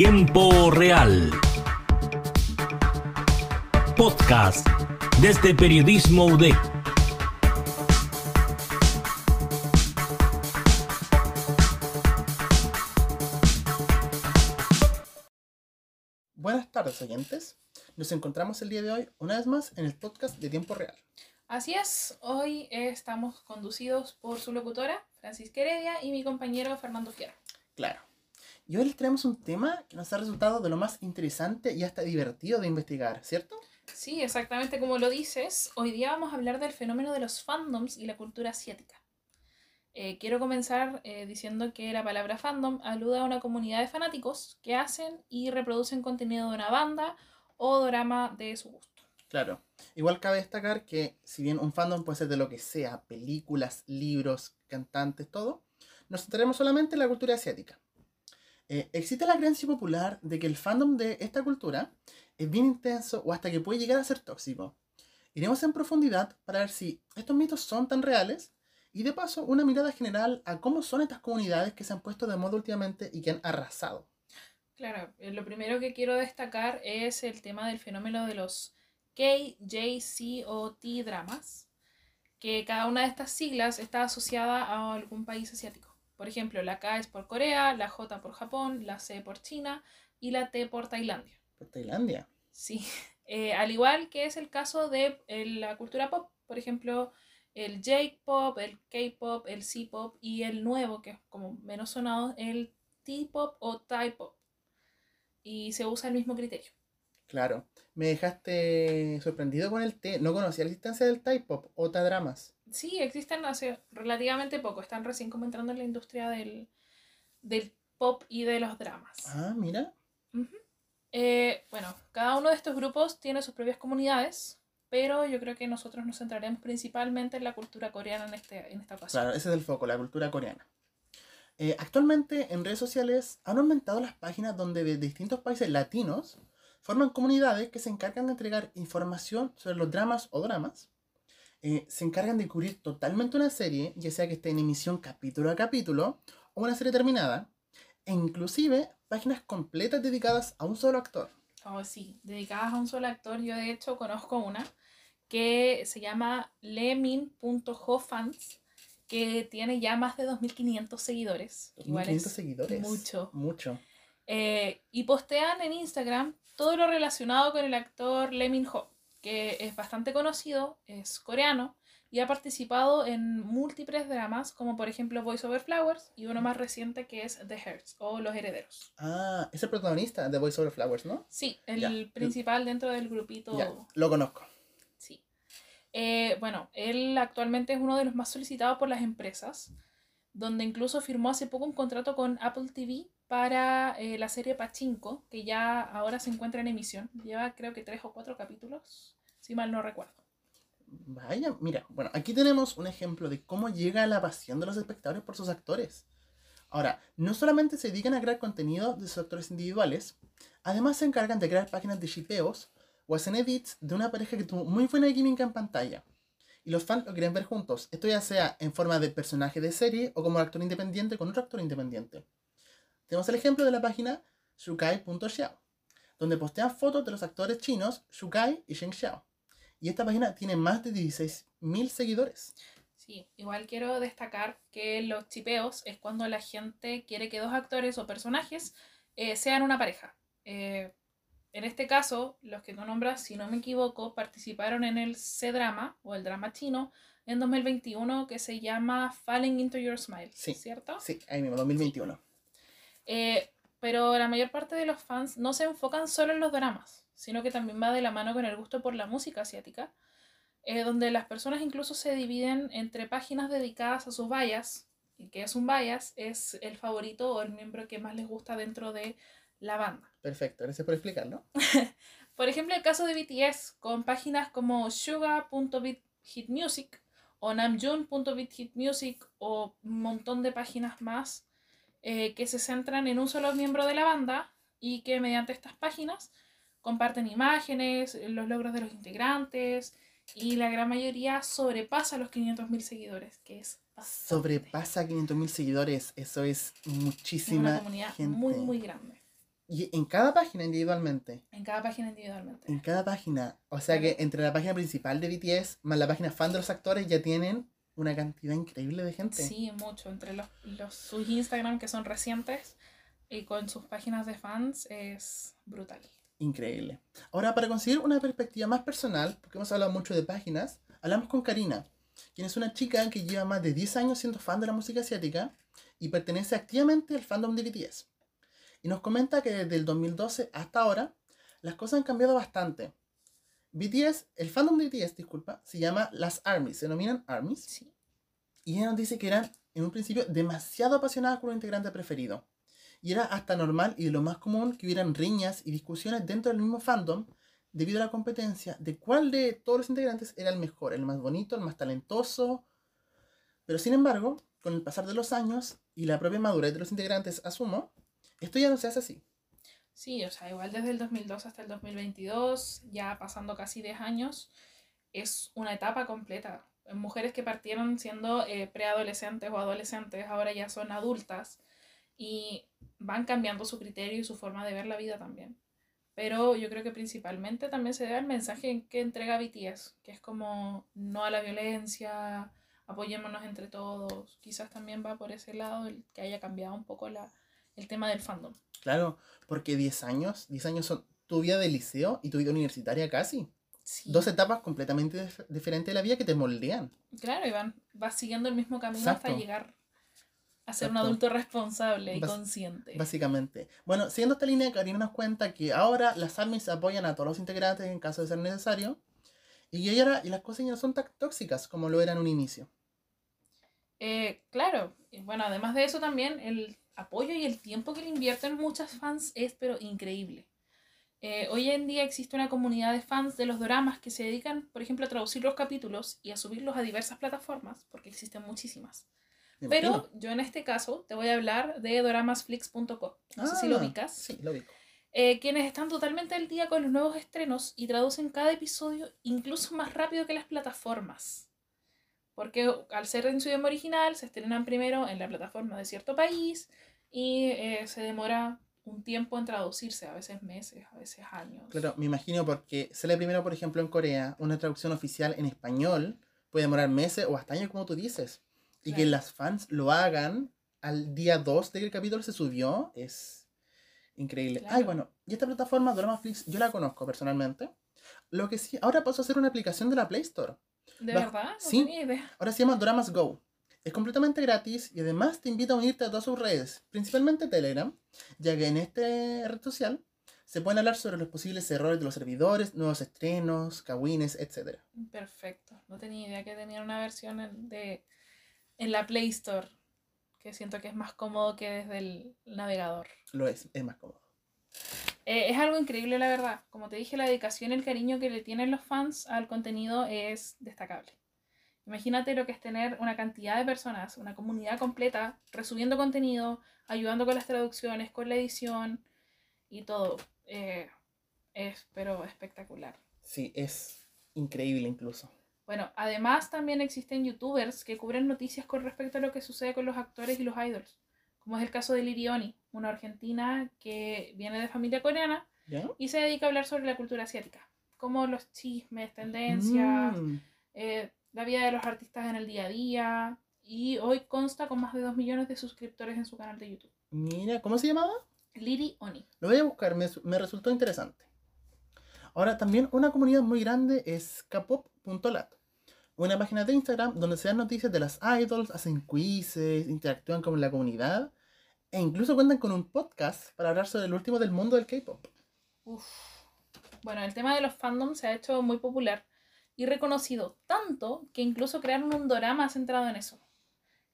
Tiempo Real. Podcast desde Periodismo UDEC. Buenas tardes, oyentes. Nos encontramos el día de hoy una vez más en el podcast de Tiempo Real. Así es, hoy estamos conducidos por su locutora, Francisca Heredia, y mi compañero Fernando Fierro. Claro. Y hoy les traemos un tema que nos ha resultado de lo más interesante y hasta divertido de investigar, ¿cierto? Sí, exactamente como lo dices. Hoy día vamos a hablar del fenómeno de los fandoms y la cultura asiática. Eh, quiero comenzar eh, diciendo que la palabra fandom alude a una comunidad de fanáticos que hacen y reproducen contenido de una banda o drama de su gusto. Claro. Igual cabe destacar que si bien un fandom puede ser de lo que sea, películas, libros, cantantes, todo, nos centraremos solamente en la cultura asiática. Eh, existe la creencia popular de que el fandom de esta cultura es bien intenso o hasta que puede llegar a ser tóxico. Iremos en profundidad para ver si estos mitos son tan reales y de paso una mirada general a cómo son estas comunidades que se han puesto de moda últimamente y que han arrasado. Claro, eh, lo primero que quiero destacar es el tema del fenómeno de los K, J, C o T dramas, que cada una de estas siglas está asociada a algún país asiático. Por ejemplo, la K es por Corea, la J por Japón, la C por China y la T por Tailandia. ¿Por Tailandia? Sí, eh, al igual que es el caso de eh, la cultura pop, por ejemplo, el J-pop, el K-pop, el C-pop y el nuevo, que es como menos sonado, el T-pop o Thai-pop. Y se usa el mismo criterio. Claro. Me dejaste sorprendido con el T. No conocía la existencia del Thai pop o dramas. Sí, existen hace relativamente poco. Están recién como entrando en la industria del, del pop y de los dramas. Ah, mira. Eh, bueno, cada uno de estos grupos tiene sus propias comunidades, pero yo creo que nosotros nos centraremos principalmente en la cultura coreana en, este, en esta ocasión. Claro, ese es el foco, la cultura coreana. Eh, actualmente en redes sociales han aumentado las páginas donde de distintos países latinos forman comunidades que se encargan de entregar información sobre los dramas o dramas. Eh, se encargan de cubrir totalmente una serie, ya sea que esté en emisión capítulo a capítulo o una serie terminada, e inclusive páginas completas dedicadas a un solo actor. Oh, sí, dedicadas a un solo actor. Yo de hecho conozco una que se llama lemin.hofans, que tiene ya más de 2.500 seguidores. Igual 2.500 es seguidores. Mucho. Mucho. Eh, y postean en Instagram todo lo relacionado con el actor Lee Min Ho, que es bastante conocido, es coreano y ha participado en múltiples dramas, como por ejemplo Voice Over Flowers y uno más reciente que es The Hearts o Los Herederos. Ah, es el protagonista de Voice Over Flowers, ¿no? Sí, el principal dentro del grupito. Ya, lo conozco. Sí. Eh, bueno, él actualmente es uno de los más solicitados por las empresas, donde incluso firmó hace poco un contrato con Apple TV para eh, la serie Pachinko, que ya ahora se encuentra en emisión. Lleva creo que tres o cuatro capítulos, si mal no recuerdo. Vaya, mira, bueno, aquí tenemos un ejemplo de cómo llega la pasión de los espectadores por sus actores. Ahora, no solamente se dedican a crear contenido de sus actores individuales, además se encargan de crear páginas de shipeos o hacen edits de una pareja que tuvo muy buena química en pantalla. Y los fans lo quieren ver juntos, esto ya sea en forma de personaje de serie o como actor independiente con otro actor independiente. Tenemos el ejemplo de la página shukai.xiao, donde postean fotos de los actores chinos Shukai y Sheng Xiao. Y esta página tiene más de 16.000 seguidores. Sí, igual quiero destacar que los chipeos es cuando la gente quiere que dos actores o personajes eh, sean una pareja. Eh, en este caso, los que tú nombras, si no me equivoco, participaron en el C-drama o el drama chino en 2021 que se llama Falling into Your Smile, Sí. ¿cierto? Sí, ahí mismo, 2021. Eh, pero la mayor parte de los fans no se enfocan solo en los dramas, sino que también va de la mano con el gusto por la música asiática, eh, donde las personas incluso se dividen entre páginas dedicadas a sus bias, y que es un bias, es el favorito o el miembro que más les gusta dentro de la banda. Perfecto, gracias por explicarlo. Por ejemplo, el caso de BTS, con páginas como suga.bithitmusic o namjoon.bithitmusic o un montón de páginas más eh, que se centran en un solo miembro de la banda y que mediante estas páginas comparten imágenes, los logros de los integrantes y la gran mayoría sobrepasa los 500.000 seguidores, que es bastante. Sobrepasa 500.000 seguidores, eso es Es muchísima una comunidad gente. muy, muy grande. Y en cada página individualmente. En cada página individualmente. En cada página. O sea que entre la página principal de BTS más la página fan de los actores ya tienen una cantidad increíble de gente. Sí, mucho. Entre los, los, sus Instagram que son recientes y con sus páginas de fans es brutal. Increíble. Ahora, para conseguir una perspectiva más personal, porque hemos hablado mucho de páginas, hablamos con Karina, quien es una chica que lleva más de 10 años siendo fan de la música asiática y pertenece activamente al fandom de BTS. Y nos comenta que desde el 2012 hasta ahora, las cosas han cambiado bastante. BTS, el fandom de BTS, disculpa, se llama las ARMYs, se denominan ARMYs. Sí. Y ella nos dice que eran, en un principio, demasiado apasionadas con un integrante preferido. Y era hasta normal y de lo más común que hubieran riñas y discusiones dentro del mismo fandom debido a la competencia de cuál de todos los integrantes era el mejor, el más bonito, el más talentoso. Pero sin embargo, con el pasar de los años y la propia madurez de los integrantes, asumo, esto ya no se hace así. Sí, o sea, igual desde el 2002 hasta el 2022, ya pasando casi 10 años, es una etapa completa. Mujeres que partieron siendo eh, preadolescentes o adolescentes, ahora ya son adultas y van cambiando su criterio y su forma de ver la vida también. Pero yo creo que principalmente también se debe al mensaje que entrega BTS, que es como no a la violencia, apoyémonos entre todos. Quizás también va por ese lado el que haya cambiado un poco la, el tema del fandom. Claro, porque 10 años, 10 años son tu vida de liceo y tu vida universitaria casi. Sí. Dos etapas completamente dif- diferentes de la vida que te moldean. Claro, y van, vas siguiendo el mismo camino Exacto. hasta llegar a ser un adulto responsable y Bas- consciente. Básicamente. Bueno, siguiendo esta línea, Karina nos cuenta que ahora las ARMYs apoyan a todos los integrantes en caso de ser necesario. Y, que ahora- y las cosas ya no son tan tóxicas como lo eran en un inicio. Eh, claro, bueno, además de eso también el apoyo y el tiempo que le invierten muchas fans es pero increíble. Eh, hoy en día existe una comunidad de fans de los dramas que se dedican, por ejemplo, a traducir los capítulos y a subirlos a diversas plataformas, porque existen muchísimas. Pero yo en este caso te voy a hablar de doramasflix.co. No sé si lo Ah, ubicas. Sí, lo ubico. eh, quienes están totalmente al día con los nuevos estrenos y traducen cada episodio incluso más rápido que las plataformas. Porque al ser en su idioma original, se estrenan primero en la plataforma de cierto país y eh, se demora un tiempo en traducirse, a veces meses, a veces años. Claro, me imagino porque sale primero, por ejemplo, en Corea, una traducción oficial en español puede demorar meses o hasta años, como tú dices. Y que Claro. las fans lo hagan al día 2 de que el capítulo se subió es increíble. Claro. Ay, bueno, y esta plataforma, Dramaflix, yo la conozco personalmente. Lo que sí, ahora pasó a ser una aplicación de la Play Store. ¿De Bajo- verdad? No sí. tenía idea. Ahora se llama Dramas Go. Es completamente gratis y además te invita a unirte a todas sus redes, principalmente Telegram, ya que en esta red social se pueden hablar sobre los posibles errores de los servidores, nuevos estrenos, kawines, etc. Perfecto. No tenía idea que tenían una versión en, de, en la Play Store, que siento que es más cómodo que desde el navegador. Lo es, es más cómodo. Eh, es algo increíble, la verdad. Como te dije, la dedicación y el cariño que le tienen los fans al contenido es destacable. Imagínate lo que es tener una cantidad de personas, una comunidad completa, resubiendo contenido, ayudando con las traducciones, con la edición y todo. Eh, es, pero espectacular. Sí, es increíble incluso. Bueno, además también existen youtubers que cubren noticias con respecto a lo que sucede con los actores y los idols, como es el caso de Lirioni, una argentina que viene de familia coreana ¿Ya? y se dedica a hablar sobre la cultura asiática, como los chismes, tendencias, Mm, eh, la vida de los artistas en el día a día, y hoy consta con más de 2 millones de suscriptores en su canal de YouTube. mira, ¿cómo se llamaba? Liri Oni. Lo voy a buscar, me, me resultó interesante. Ahora, también una comunidad muy grande es kpop.lat, una página de Instagram donde se dan noticias de las idols, hacen quizzes, interactúan con la comunidad e incluso cuentan con un podcast para hablar sobre el último del mundo del K-pop. Uf. Bueno, el tema de los fandoms se ha hecho muy popular y reconocido tanto que incluso crearon un drama centrado en eso,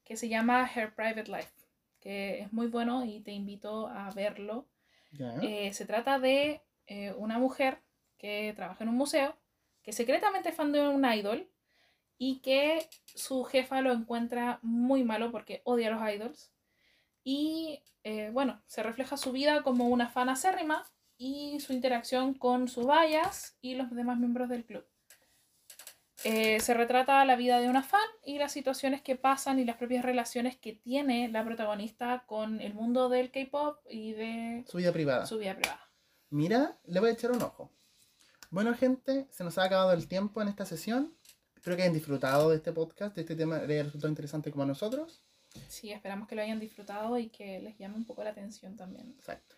que se llama Her Private Life, que es muy bueno y te invito a verlo. Eh, se trata de eh, una mujer que trabaja en un museo, que secretamente es fan de un idol y que su jefa lo encuentra muy malo porque odia a los idols. Y eh, bueno, se refleja su vida como una fan acérrima y su interacción con sus vallas y los demás miembros del club. Eh, se retrata la vida de una fan y las situaciones que pasan y las propias relaciones que tiene la protagonista con el mundo del K-pop y de Su vida privada. su vida privada. Mira, le voy a echar un ojo. Bueno, gente, se nos ha acabado el tiempo en esta sesión. Espero que hayan disfrutado de este podcast, de este tema les resultado interesante como a nosotros. Sí, esperamos que lo hayan disfrutado y que les llame un poco la atención también. Exacto.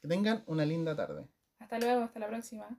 Que tengan una linda tarde. Hasta luego, hasta la próxima.